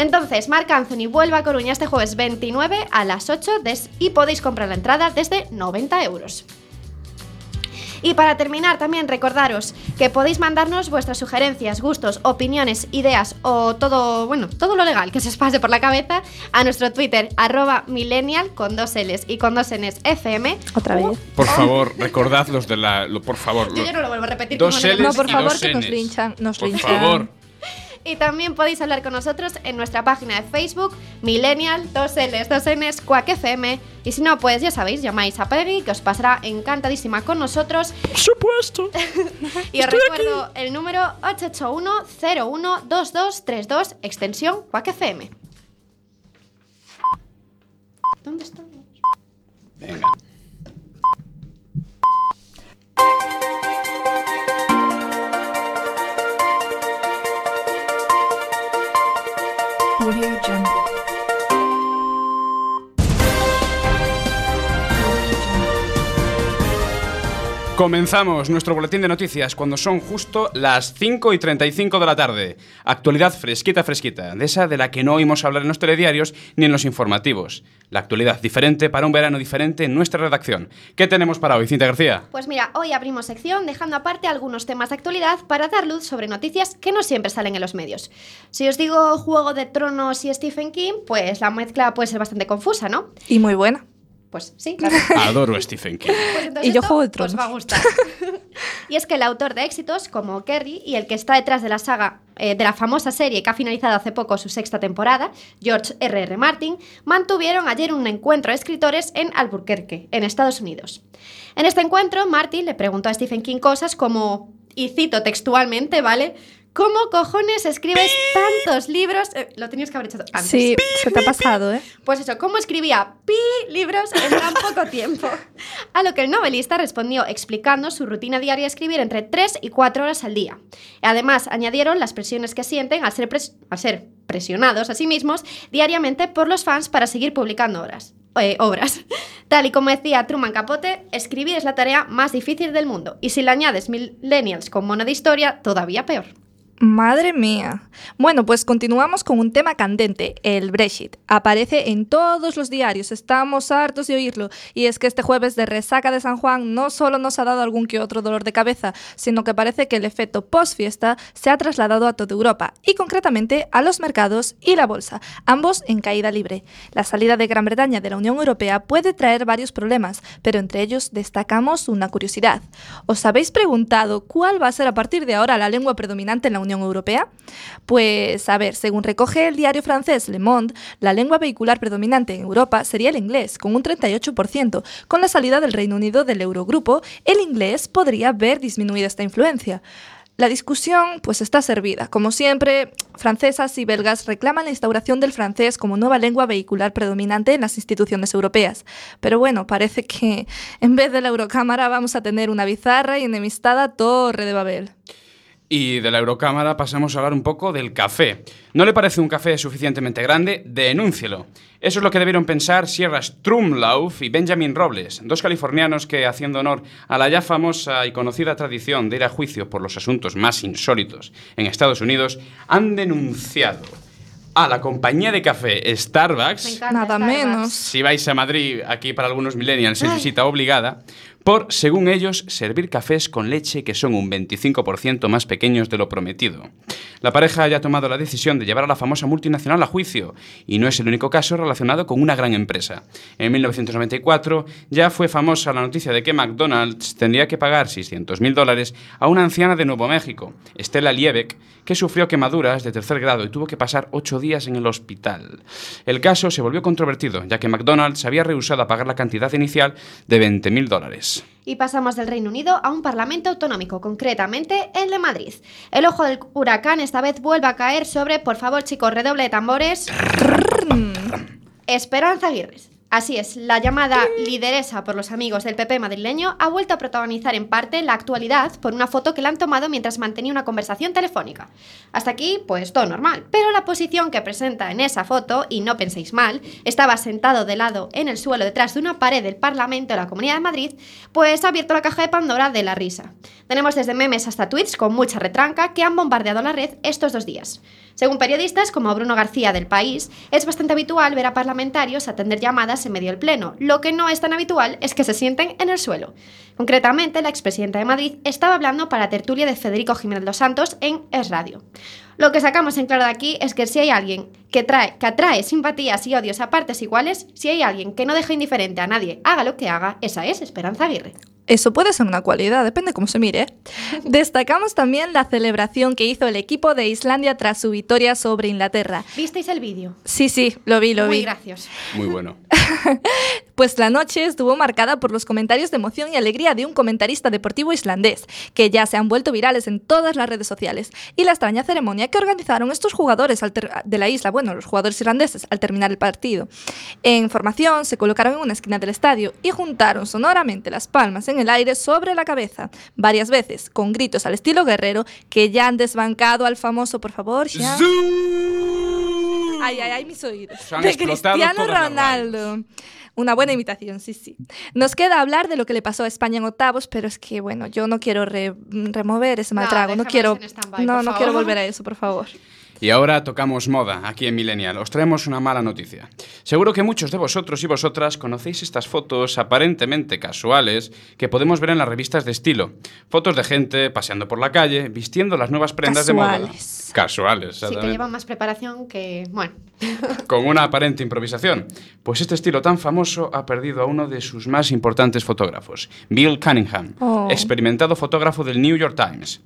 Entonces, Marc Anthony vuelve a Coruña este jueves 29 a las 8 des- y podéis comprar la entrada desde 90 euros. Y para terminar, también recordaros que podéis mandarnos vuestras sugerencias, gustos, opiniones, ideas o todo, bueno, todo lo legal que se os pase por la cabeza a nuestro Twitter, arroba millennial con dos L's y con dos N's FM. Otra vez. Por favor, recordad los de la... lo- por favor. Yo lo- ya no lo vuelvo a repetir. Dos L's No, por y favor, dos que nos linchan. Nos Por linchan. favor. Y también podéis hablar con nosotros en nuestra página de Facebook, Millennial, 2Ls, 2Ns, Quack FM. Y si no, pues ya sabéis, llamáis a Peggy, que os pasará encantadísima con nosotros. Por supuesto. Y os recuerdo el número 881-012232, extensión Quack FM. ¿Dónde estamos? Venga. Comenzamos nuestro boletín de noticias cuando son justo las 5 y 35 de la tarde. Actualidad fresquita, fresquita, de esa de la que no oímos hablar en los telediarios ni en los informativos. La actualidad diferente para un verano diferente en nuestra redacción. ¿Qué tenemos para hoy, Cinta García? Pues mira, hoy abrimos sección dejando aparte algunos temas de actualidad para dar luz sobre noticias que no siempre salen en los medios. Si os digo Juego de Tronos y Stephen King, pues la mezcla puede ser bastante confusa, ¿no? Y muy buena. Pues sí, claro. Adoro a Stephen King. Pues entonces Y yo esto, Juego de pues, Tronos. va a gustar. y es que el autor de éxitos, como Kerry, y el que está detrás de la saga, eh, de la famosa serie que ha finalizado hace poco su sexta temporada, George R.R. R. Martin, mantuvieron ayer un encuentro de escritores en Albuquerque, en Estados Unidos. En este encuentro, Martin le preguntó a Stephen King cosas como, y cito textualmente, ¿vale? ¿Cómo cojones escribes tantos libros? Eh, lo tenías que haber hecho antes. Sí, se te ha pasado, ¿eh? Pues eso, ¿cómo escribía pi libros en tan poco tiempo? A lo que el novelista respondió explicando su rutina diaria de escribir entre 3 y 4 horas al día. Además, añadieron las presiones que sienten al ser, pres- al ser presionados a sí mismos diariamente por los fans para seguir publicando obras. eh, obras. Tal y como decía Truman Capote, escribir es la tarea más difícil del mundo. Y si le añades millennials con mono de historia, todavía peor. Madre mía. Bueno, pues continuamos con un tema candente, el Brexit. Aparece en todos los diarios, estamos hartos de oírlo. Y es que este jueves de resaca de San Juan no solo nos ha dado algún que otro dolor de cabeza, sino que parece que el efecto post-fiesta se ha trasladado a toda Europa, y concretamente a los mercados y la bolsa, ambos en caída libre. La salida de Gran Bretaña de la Unión Europea puede traer varios problemas, pero entre ellos destacamos una curiosidad. ¿Os habéis preguntado cuál va a ser a partir de ahora la lengua predominante en la Unión Europea? Pues, a ver, según recoge el diario francés Le Monde, la lengua vehicular predominante en Europa sería el inglés, con un 38%. Con la salida del Reino Unido del Eurogrupo, el inglés podría ver disminuida esta influencia. La discusión pues está servida. Como siempre, francesas y belgas reclaman la instauración del francés como nueva lengua vehicular predominante en las instituciones europeas. Pero bueno, parece que en vez de la Eurocámara vamos a tener una bizarra y enemistada Torre de Babel. Y de la Eurocámara pasamos a hablar un poco del café. ¿No le parece un café suficientemente grande? Denúncielo. Eso es lo que debieron pensar Sierra Strumlauf y Benjamin Robles, dos californianos que, haciendo honor a la ya famosa y conocida tradición de ir a juicio por los asuntos más insólitos en Estados Unidos, han denunciado a la compañía de café Starbucks Nada menos. si vais a Madrid, aquí para algunos millennials es visita obligada, por, según ellos, servir cafés con leche que son un 25% más pequeños de lo prometido. La pareja ya ha tomado la decisión de llevar a la famosa multinacional a juicio, y no es el único caso relacionado con una gran empresa. En 1994 ya fue famosa la noticia de que McDonald's tendría que pagar 600.000 dólares a una anciana de Nuevo México, Estela Liebek, que sufrió quemaduras de tercer grado y tuvo que pasar ocho días en el hospital. El caso se volvió controvertido, ya que McDonald's había rehusado a pagar la cantidad inicial de 20.000 dólares. Y pasamos del Reino Unido a un parlamento autonómico, concretamente el de Madrid. El ojo del huracán esta vez vuelve a caer sobre, por favor chicos, redoble de tambores. Esperanza Aguirre. Así es, la llamada lideresa por los amigos del PP madrileño ha vuelto a protagonizar en parte la actualidad por una foto que le han tomado mientras mantenía una conversación telefónica. Hasta aquí, pues todo normal, pero la posición que presenta en esa foto, y no penséis mal, estaba sentado de lado en el suelo detrás de una pared del Parlamento de la Comunidad de Madrid, pues ha abierto la caja de Pandora de la risa. Tenemos desde memes hasta tweets con mucha retranca que han bombardeado la red estos dos días. Según periodistas como Bruno García del País, es bastante habitual ver a parlamentarios atender llamadas en medio del pleno. Lo que no es tan habitual es que se sienten en el suelo. Concretamente, la expresidenta de Madrid estaba hablando para la tertulia de Federico Jiménez Los Santos en Es Radio. Lo que sacamos en claro de aquí es que si hay alguien que, trae, que atrae simpatías y odios a partes iguales, si hay alguien que no deja indiferente a nadie, haga lo que haga, esa es Esperanza Aguirre. Eso puede ser una cualidad, depende cómo se mire. Destacamos también la celebración que hizo el equipo de Islandia tras su victoria sobre Inglaterra. ¿Visteis el vídeo? Sí, sí, lo vi, lo Muy vi. gracioso. Muy bueno. Pues la noche estuvo marcada por los comentarios de emoción y alegría de un comentarista deportivo islandés, que ya se han vuelto virales en todas las redes sociales, y la extraña ceremonia que organizaron estos jugadores de la isla, bueno, los jugadores irlandeses, al terminar el partido. En formación se colocaron en una esquina del estadio y juntaron sonoramente las palmas en el aire sobre la cabeza, varias veces, con gritos al estilo guerrero que ya han desbancado al famoso, por favor, Sean. Ay, ay, ay, mis oídos. De Cristiano Ronaldo. Una buena imitación, sí, sí. Nos queda hablar de lo que le pasó a España en octavos, pero es que, bueno, yo no quiero re- remover ese mal trago. No quiero, no, no quiero volver a eso, por favor. Y ahora tocamos moda aquí en Millennial. Os traemos una mala noticia. Seguro que muchos de vosotros y vosotras conocéis estas fotos aparentemente casuales que podemos ver en las revistas de estilo. Fotos de gente paseando por la calle, vistiendo las nuevas prendas de moda. Casuales. Casuales, Sí, que llevan más preparación que. Bueno. Con una aparente improvisación. Pues este estilo tan famoso ha perdido a uno de sus más importantes fotógrafos, Bill Cunningham, Oh. experimentado fotógrafo del New York Times.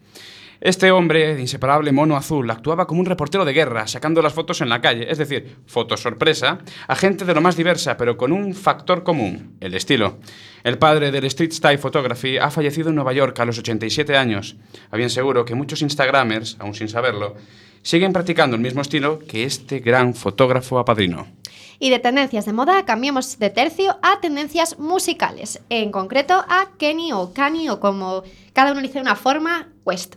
Este hombre de inseparable mono azul actuaba como un reportero de guerra, sacando las fotos en la calle, es decir, fotos sorpresa, a gente de lo más diversa, pero con un factor común, el estilo. El padre del Street Style Photography ha fallecido en Nueva York a los 87 años. A bien seguro que muchos Instagramers, aún sin saberlo, siguen practicando el mismo estilo que este gran fotógrafo apadrinó. Y de tendencias de moda cambiamos de tercio a tendencias musicales, en concreto a Kenny o Kanye o como cada uno dice de una forma, West.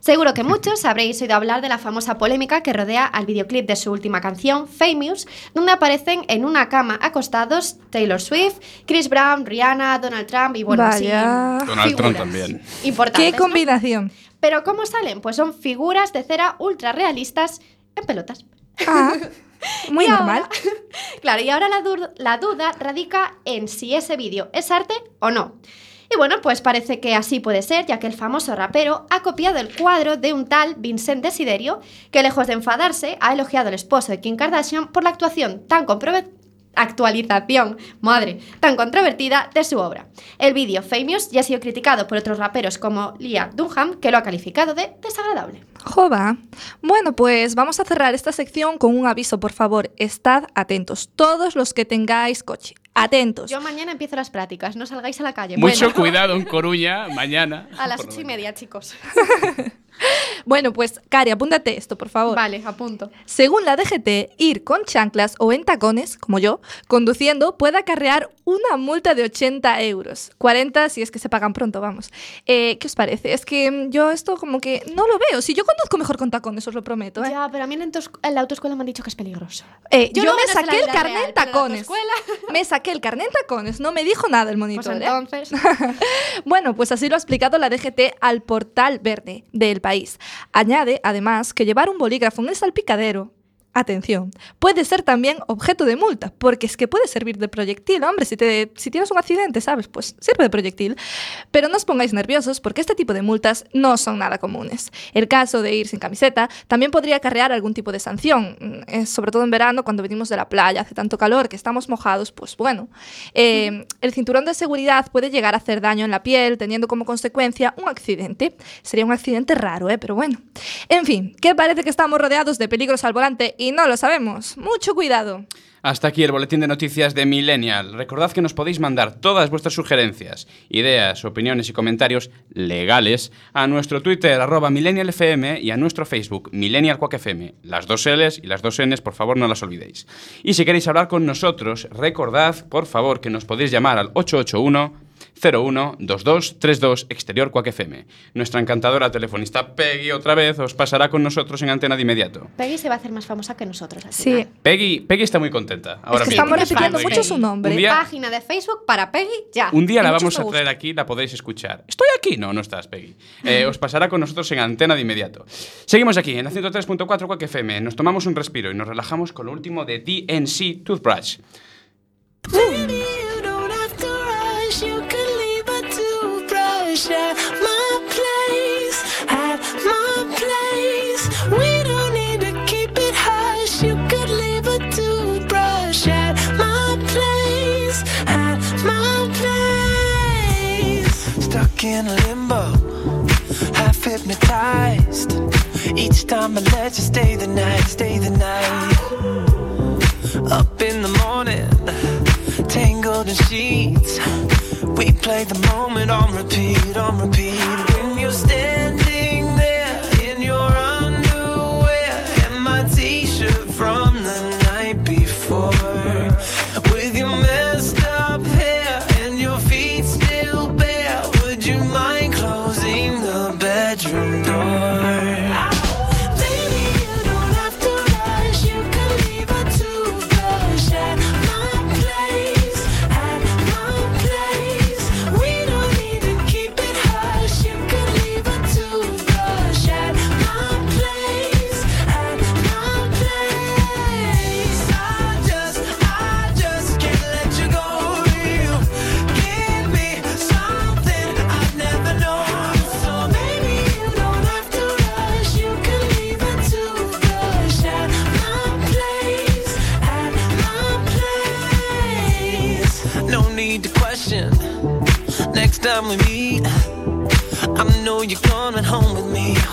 Seguro que muchos habréis oído hablar de la famosa polémica que rodea al videoclip de su última canción, Famous, donde aparecen en una cama acostados Taylor Swift, Chris Brown, Rihanna, Donald Trump y bueno, así, Vaya. Donald Trump también. importantes. ¡Qué ¿no? combinación! Pero ¿cómo salen? Pues son figuras de cera ultra realistas en pelotas. Ah, muy Y normal. ahora- claro, y ahora la, duda radica en si ese vídeo es arte o no. Y bueno, pues parece que así puede ser, ya que el famoso rapero ha copiado el cuadro de un tal Vincent Desiderio, que lejos de enfadarse, ha elogiado al esposo de Kim Kardashian por la actuación tan comprove- actualización, madre, tan controvertida de su obra. El vídeo Famous ya ha sido criticado por otros raperos como Lia Dunham, que lo ha calificado de desagradable. Jova. Bueno, pues vamos a cerrar esta sección con un aviso, por favor. Estad atentos, todos los que tengáis coche. Atentos. Yo mañana empiezo las prácticas, no salgáis a la calle. Mucho Bueno. cuidado en Coruña mañana. A las ocho y media, chicos. Bueno, pues, Cari, apúntate esto, por favor. Vale, apunto. Según la DGT, ir con chanclas o en tacones, como yo, conduciendo, puede acarrear una multa de 80 euros. 40 si es que se pagan pronto, vamos. Eh, ¿Qué os parece? Es que mm, yo esto como que no lo veo. Si yo conduzco mejor con tacones, os lo prometo. ¿eh? Ya, pero a mí en, en la autoescuela me han dicho que es peligroso. Eh, Yo yo, no me saqué el carnet real, en tacones. Me saqué el carnet en tacones. No me dijo nada el monitor. Pues ¿eh? entonces. Bueno, pues así lo ha explicado la DGT al portal verde del país. Añade, además, que llevar un bolígrafo en el salpicadero, atención, puede ser también objeto de multa, porque es que puede servir de proyectil, hombre, si, te, si tienes un accidente, ¿sabes? Pues sirve de proyectil. Pero no os pongáis nerviosos, porque este tipo de multas no son nada comunes. El caso de ir sin camiseta también podría acarrear algún tipo de sanción, mm, eh, sobre todo en verano, cuando venimos de la playa, hace tanto calor que estamos mojados, pues bueno. Eh, el cinturón de seguridad puede llegar a hacer daño en la piel, teniendo como consecuencia un accidente. Sería un accidente raro, ¿eh? Pero bueno. En fin, que parece que estamos rodeados de peligros al volante y no lo sabemos. Mucho cuidado. Hasta aquí el boletín de noticias de Millennial. Recordad que nos podéis mandar todas vuestras sugerencias, ideas, opiniones y comentarios legales a nuestro Twitter arroba millennialfm y a nuestro Facebook millennialquackfm. Las dos L's y las dos N's, por favor, no las olvidéis. Y si queréis hablar con nosotros, recordad, por favor, que nos podéis llamar al 881 01 22 32 exterior FM. Nuestra encantadora telefonista Peggy otra vez os pasará con nosotros en antena de inmediato. Peggy se va a hacer más famosa que nosotros. al Sí. final. Peggy, Peggy está muy contenta. Ahora que mismo. estamos repitiendo Peggy. mucho su nombre. Un día, Página de Facebook para Peggy, ya. un día la vamos a traer aquí, la podéis escuchar. ¿Estoy aquí? No, no estás, Peggy. Eh, os pasará con nosotros en antena de inmediato. Seguimos aquí, en la 103.4 Quack FM. Nos tomamos un respiro y nos relajamos con lo último de DNC Toothbrush. In limbo, half hypnotized. Each time I let you stay the night, stay the night. Up in the morning, tangled in sheets. We play the moment on repeat, on repeat. When you're standing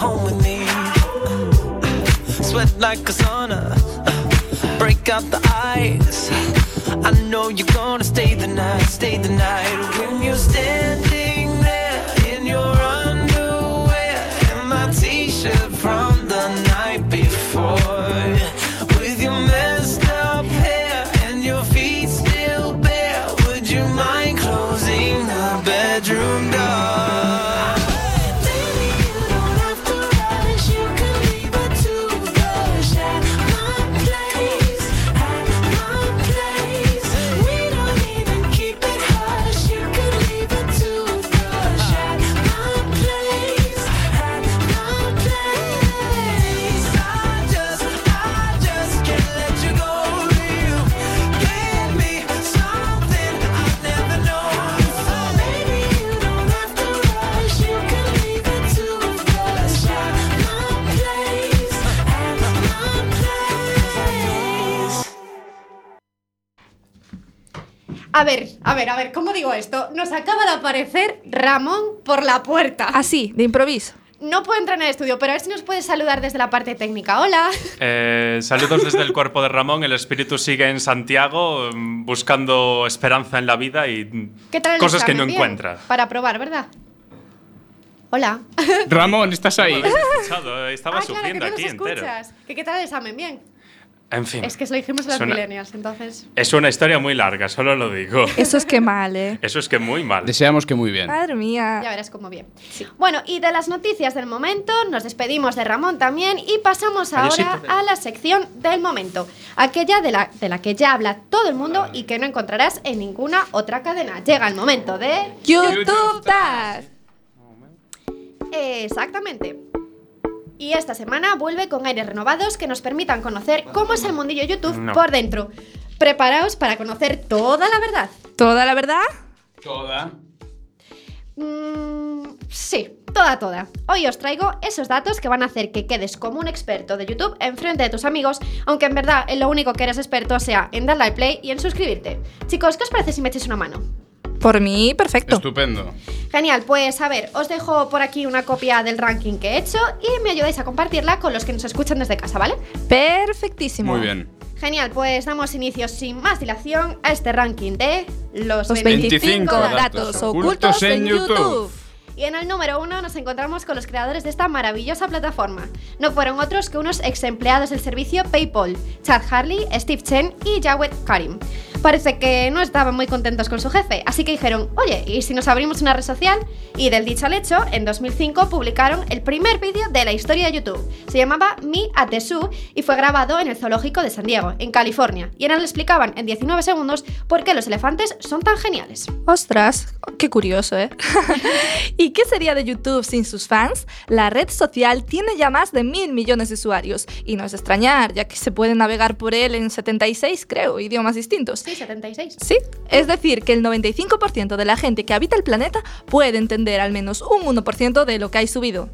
home with me. Sweat like a sauna, break out the ice. I know you're gonna stay the night, stay the night. When you're standing there in your underwear A ver, a ver, ¿cómo digo esto? Nos acaba de aparecer Ramón por la puerta. Así, de improviso. No puedo entrar en el estudio, pero a ver si nos puedes saludar desde la parte técnica. Hola. Eh, saludos desde el cuerpo de Ramón. El espíritu sigue en Santiago mm, buscando esperanza en la vida y ¿Qué tal el cosas que no examen? Bien. encuentra. Para probar, ¿verdad? Hola. Ramón, ¿estás ahí? Lo habéis escuchado, eh, Estaba ah, claro, que sufriendo no nos aquí entero. escuchas. ¿Que ¿Qué tal el examen? Bien. En fin, Es que se lo dijimos a los Es una- millennials, entonces... es una historia muy larga, solo lo digo. Eso es que mal, ¿eh? Eso es que muy mal. Deseamos que muy bien. Madre mía. Ya verás cómo bien. Bueno, y de las noticias del momento, nos despedimos de Ramón también y pasamos ahora a la sección del momento. Aquella de la, de la que ya habla todo el mundo y que no encontrarás en ninguna otra cadena. Llega el momento de... YouTube Tag. Exactamente. Y esta semana vuelve con aires renovados que nos permitan conocer cómo es el mundillo YouTube No. por dentro. Preparaos para conocer toda la verdad. ¿Toda la verdad? Toda. Mm, sí, toda, toda. Hoy os traigo esos datos que van a hacer que quedes como un experto de YouTube enfrente de tus amigos, aunque en verdad en lo único que eres experto sea en darle al play y en suscribirte. Chicos, ¿qué os parece si me echéis una mano? Por mí, perfecto. Estupendo. Genial, pues a ver, os dejo por aquí una copia del ranking que he hecho y me ayudáis a compartirla con los que nos escuchan desde casa, ¿vale? Perfectísimo. Muy bien. Genial, pues damos inicio sin más dilación a este ranking de los, Los 25 datos ocultos en YouTube. Y en el número uno nos encontramos con los creadores de esta maravillosa plataforma. No fueron otros que unos ex empleados del servicio PayPal, Chad Harley, Steve Chen y Jawed Karim. Parece que no estaban muy contentos con su jefe, así que dijeron, oye, ¿y si nos abrimos una red social? Y del dicho al hecho, en 2005 publicaron el primer vídeo de la historia de YouTube. Se llamaba Me at the Zoo y fue grabado en el zoológico de San Diego, en California. Y en él explicaban en 19 segundos por qué los elefantes son tan geniales. Ostras, qué curioso, ¿eh? ¿Y qué sería de YouTube sin sus fans? La red social tiene ya más de mil millones de usuarios. Y no es de extrañar, ya que se puede navegar por él en 76, creo, idiomas distintos. Sí, 76. Sí, es decir, que el 95% de la gente que habita el planeta puede entender al menos un 1% de lo que hay subido.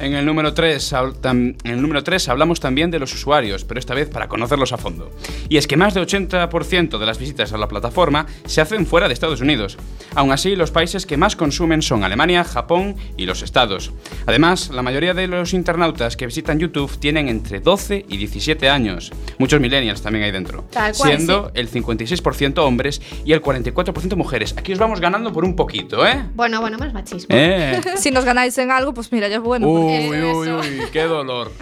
En el número 3 en el número 3 hablamos también de los usuarios, pero esta vez para conocerlos a fondo. Y es que más del 80% de las visitas a la plataforma se hacen fuera de Estados Unidos. Aún así, los países que más consumen son Alemania, Japón y los Estados. Además, la mayoría de los internautas que visitan YouTube tienen entre 12 y 17 años. Muchos millennials también hay dentro. Cual, siendo el 56% hombres y el 44% mujeres. Aquí os vamos ganando por un poquito, ¿eh? Bueno, bueno, más machismo. Eh. si nos ganáis en algo, pues mira, ya es bueno. Uy, uy, uy, qué dolor.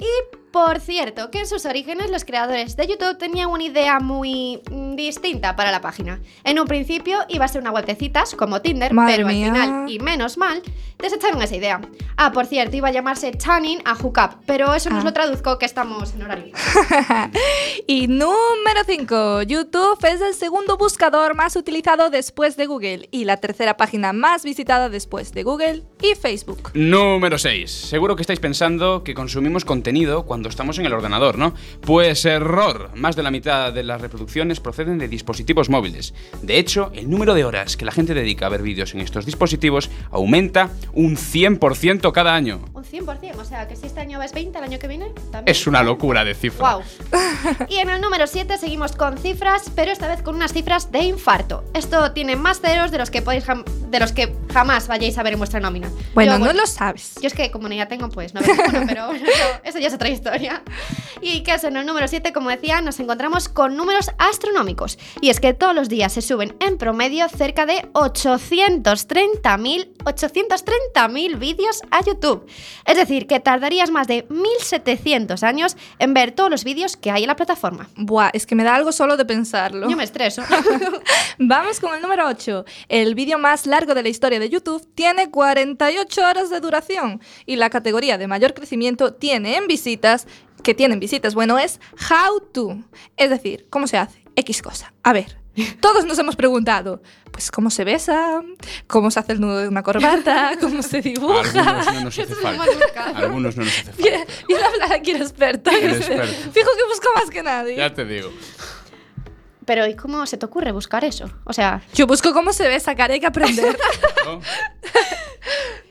Y por cierto, que en sus orígenes los creadores de YouTube tenían una idea muy mm, distinta para la página. En un principio iba a ser una web de citas como Tinder, Madre pero mía. al final, y menos mal, desecharon esa idea. Ah, por cierto, iba a llamarse Channing a Hookup, pero eso nos Ah. lo traduzco que estamos en horario. Y número 5. YouTube es el segundo buscador más utilizado después de Google y la tercera página más visitada después de Google y Facebook. Número 6. Seguro que estáis pensando que consumimos contenido cuando estamos en el ordenador, ¿no? Pues error. Más de la mitad de las reproducciones proceden de dispositivos móviles. De hecho, el número de horas que la gente dedica a ver vídeos en estos dispositivos aumenta un 100% cada año. Un 100%, o sea que si este año ves 20, el año que viene también. Es una locura de cifra. Wow. Y en el número 7 seguimos con cifras, pero esta vez con unas cifras de infarto. Esto tiene más ceros de los que podéis jam- de los que jamás vayáis a ver en vuestra nómina. Bueno, Yo, no lo sabes. Yo es que como ni ya tengo, pues no veo ninguno, pero bueno, eso, eso ya es otra historia. Y que eso, en el número 7, como decía, nos encontramos con números astronómicos. Y es que todos los días se suben en promedio cerca de 830.000 830.000 vídeos a YouTube. Es decir, que tardarías más de 1.700 años en ver todos los vídeos que hay en la plataforma. Buah, es que me da algo solo de pensarlo. Yo me estreso. Vamos con el número 8. El vídeo más largo de la historia de YouTube tiene 48 horas de duración y la categoría de mayor crecimiento tiene en visitas, que tienen visitas, bueno, es How to. Es decir, ¿cómo se hace? X cosa. A ver, todos nos hemos preguntado, pues cómo se besa, cómo se hace el nudo de una corbata, cómo se dibuja. Algunos no nos hace falta. Algunos no nos hace falta. Bien, bien hablar aquí el experto. El experto. Fijo que busco más que nadie. Ya te digo. Pero ¿y cómo se te ocurre buscar eso? O sea, Yo busco cómo se besa, que hay que aprender.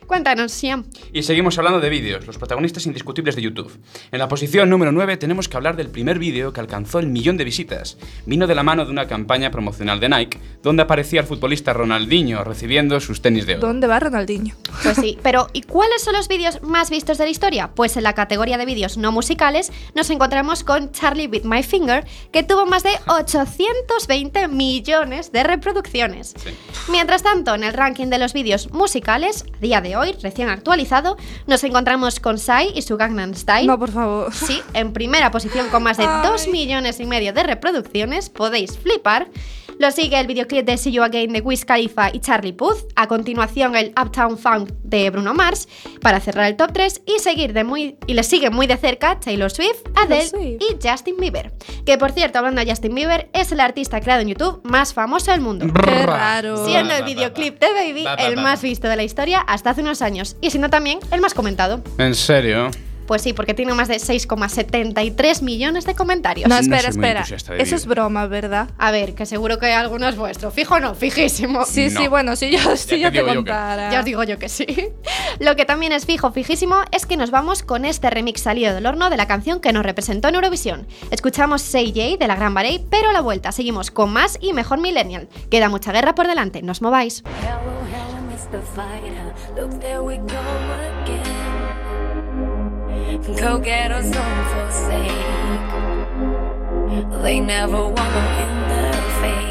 Cuéntanos, Siam. Y seguimos hablando de vídeos, los protagonistas indiscutibles de YouTube. En la posición número 9 tenemos que hablar del primer vídeo que alcanzó el millón de visitas. Vino de la mano de una campaña promocional de Nike, donde aparecía el futbolista Ronaldinho recibiendo sus tenis de oro. ¿Dónde va Ronaldinho? Pues sí, pero ¿y cuáles son los vídeos más vistos de la historia? Pues en la categoría de vídeos no musicales nos encontramos con Charlie With My Finger, que tuvo más de 820 millones de reproducciones. Mientras tanto, en el ranking de los vídeos musicales, a día de hoy, recién actualizado, nos encontramos con Psy y su Gangnam Style. No, por favor. Sí, en primera posición con más de 2 millones y medio de reproducciones, podéis flipar. Lo sigue el videoclip de See You Again de Wiz Khalifa y Charlie Puth. A continuación, el Uptown Funk de Bruno Mars para cerrar el top 3 y seguir de muy y le sigue muy de cerca Taylor Swift, Adele y Justin Bieber. Que por cierto, hablando de Justin Bieber, es el artista creado en YouTube más famoso del mundo. Qué raro. Siendo el videoclip de Baby Ba, ba, el más visto de la historia hasta hace unos años y siendo también el más comentado. ¿En serio? Pues sí, porque tiene más de 6,73 millones de comentarios. No, espera, espera. Eso es broma, ¿verdad? A ver, que seguro que alguno es vuestro. Fijo o no, fijísimo. Sí, sí, bueno, si yo, si te yo te digo yo que- contara. Ya os digo yo que sí. Lo que también es fijo, fijísimo, es que nos vamos con este remix salido del horno de la canción que nos representó en Eurovisión. Escuchamos Say J de la Gran Barey, pero a la vuelta seguimos con más y mejor Millennial. Queda mucha guerra por delante, no os mováis. Hello, hello. Look, there we go again. Go get us some forsake. They never want in the fade.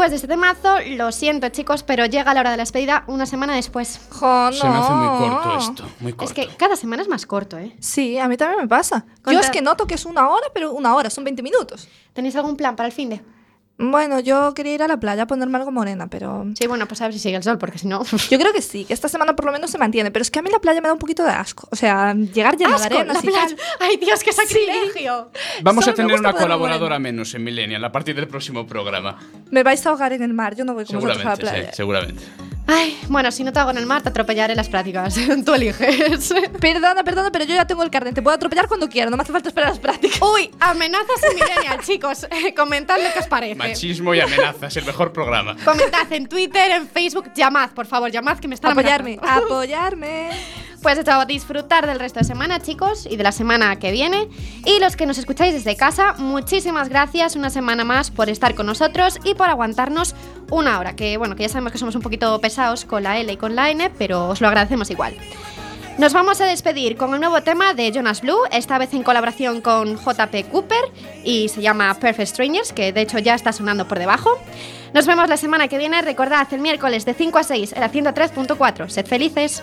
Después de este temazo, lo siento chicos, pero llega la hora de la despedida una semana después. Jo, Se me hace muy corto esto, muy corto. Es que cada semana es más corto, ¿eh? Sí, a mí también me pasa. Yo es que noto que es una hora, pero una hora, son 20 minutos. ¿Tenéis algún plan para el fin de? Bueno, yo quería ir a la playa a ponerme algo morena, pero... Sí, bueno, pues a ver si sigue el sol, porque si no... Yo creo que sí, que esta semana por lo menos se mantiene, pero es que a mí la playa me da un poquito de asco. O sea, llegar llena de ¡Asco! arenas La playa. ¡Ay, Dios, qué sacrilegio! Vamos Solo a tener una colaboradora menos en Millennial a partir del próximo programa. Me vais a ahogar en el mar, yo no voy con vosotros a la playa. sí, seguramente. Ay, bueno, si no te hago en el mar, te atropellaré en las prácticas. Tú eliges. Perdona, perdona, pero yo ya tengo el carnet. Te puedo atropellar cuando quiera, no me hace falta esperar las prácticas. Uy, amenazas en Millennial, chicos. Eh, Comentad lo que os parece. Machismo y amenazas, el mejor programa. Comentad en Twitter, en Facebook, llamad, por favor, llamad que me están Apoyarme, amenazando. apoyarme. Pues a disfrutar del resto de semana, chicos, y de la semana que viene. Y los que nos escucháis desde casa, muchísimas gracias una semana más por estar con nosotros y por aguantarnos una hora. Que bueno, que ya sabemos que somos un poquito pesados con la L y con la N, pero os lo agradecemos igual. Nos vamos a despedir con el nuevo tema de Jonas Blue, esta vez en colaboración con JP Cooper y se llama Perfect Strangers, que de hecho ya está sonando por debajo. Nos vemos la semana que viene, recordad el miércoles de 5 a 6 en la 103.4. Sed felices.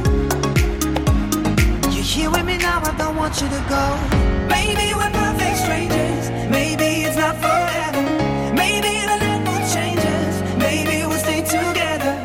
now I don't want you to go. Maybe we're perfect strangers. Maybe it's not forever. Maybe